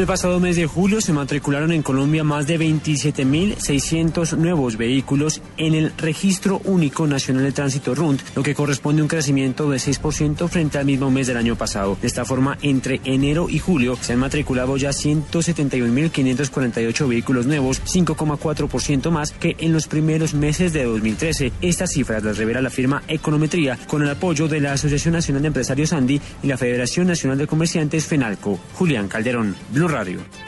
El pasado mes de julio se matricularon en Colombia más de 27.600 nuevos vehículos en el Registro Único Nacional de Tránsito RUNT, lo que corresponde a un crecimiento de 6% frente al mismo mes del año pasado. De esta forma, entre enero y julio se han matriculado ya 171.548 vehículos nuevos, 5,4% más que en los primeros meses de 2013. Estas cifras las revela la firma Econometría con el apoyo de la Asociación Nacional de Empresarios Andy y la Federación Nacional de Comerciantes FENALCO. Julián Calderón, Radio.